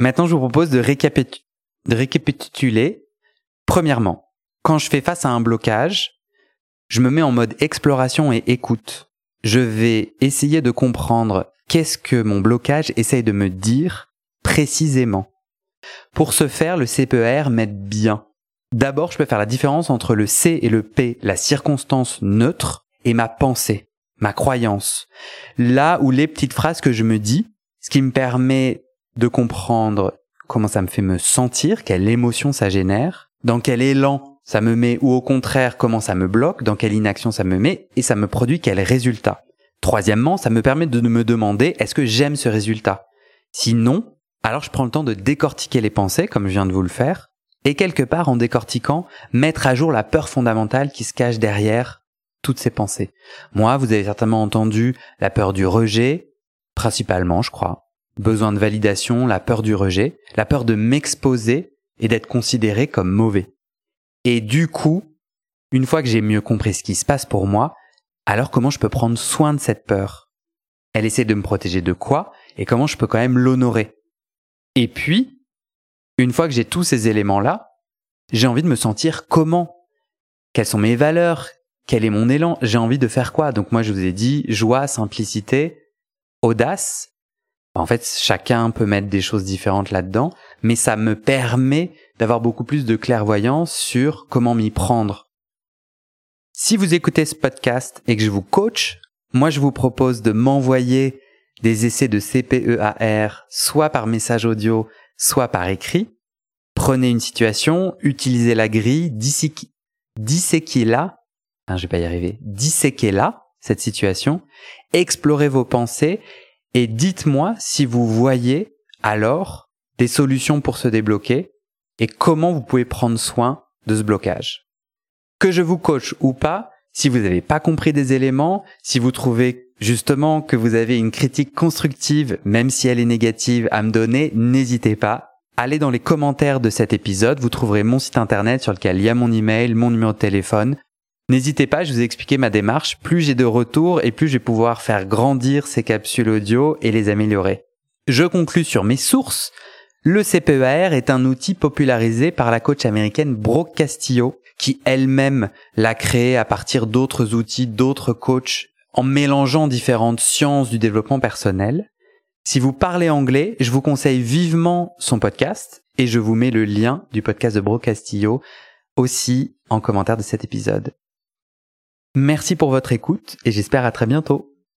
Maintenant, je vous propose de, récapituler. Premièrement, quand je fais face à un blocage, je me mets en mode exploration et écoute. Je vais essayer de comprendre qu'est-ce que mon blocage essaye de me dire précisément. Pour ce faire, le CPER m'aide bien. D'abord, je peux faire la différence entre le C et le P, la circonstance neutre, et ma pensée, ma croyance. Là où les petites phrases que je me dis, ce qui me permet de comprendre comment ça me fait me sentir, quelle émotion ça génère, dans quel élan ça me met, ou au contraire, comment ça me bloque, dans quelle inaction ça me met, et ça me produit quel résultat. Troisièmement, ça me permet de me demander est-ce que j'aime ce résultat? Sinon, alors je prends le temps de décortiquer les pensées, comme je viens de vous le faire, et quelque part en décortiquant, mettre à jour la peur fondamentale qui se cache derrière toutes ces pensées. Moi, vous avez certainement entendu la peur du rejet, principalement, je crois. Besoin de validation, la peur du rejet, la peur de m'exposer et d'être considéré comme mauvais. Et du coup, une fois que j'ai mieux compris ce qui se passe pour moi, alors comment je peux prendre soin de cette peur? Elle essaie de me protéger de quoi? Et comment je peux quand même l'honorer? Et puis, une fois que j'ai tous ces éléments-là, j'ai envie de me sentir comment? Quelles sont mes valeurs? Quel est mon élan? J'ai envie de faire quoi? Donc moi, je vous ai dit joie, simplicité, audace. En fait, chacun peut mettre des choses différentes là-dedans, mais ça me permet d'avoir beaucoup plus de clairvoyance sur comment m'y prendre. Si vous écoutez ce podcast et que je vous coach, moi je vous propose de m'envoyer des essais de CPEAR, soit par message audio, soit par écrit. Prenez une situation, utilisez la grille, disséquez-la hein, je vais pas y arriver, disséquez-la, cette situation, explorez vos pensées et dites-moi si vous voyez alors des solutions pour se débloquer et comment vous pouvez prendre soin de ce blocage. Que je vous coach ou pas, si vous n'avez pas compris des éléments, si vous trouvez justement que vous avez une critique constructive, même si elle est négative, à me donner, n'hésitez pas. Allez dans les commentaires de cet épisode, vous trouverez mon site internet sur lequel il y a mon email, mon numéro de téléphone. N'hésitez pas, je vous ai expliqué ma démarche. Plus j'ai de retours et plus je vais pouvoir faire grandir ces capsules audio et les améliorer. Je conclus sur mes sources. Le CPEAR est un outil popularisé par la coach américaine Brooke Castillo, qui elle-même l'a créé à partir d'autres outils, d'autres coachs, en mélangeant différentes sciences du développement personnel. Si vous parlez anglais, je vous conseille vivement son podcast et je vous mets le lien du podcast de Brooke Castillo aussi en commentaire de cet épisode. Merci pour votre écoute et j'espère à très bientôt.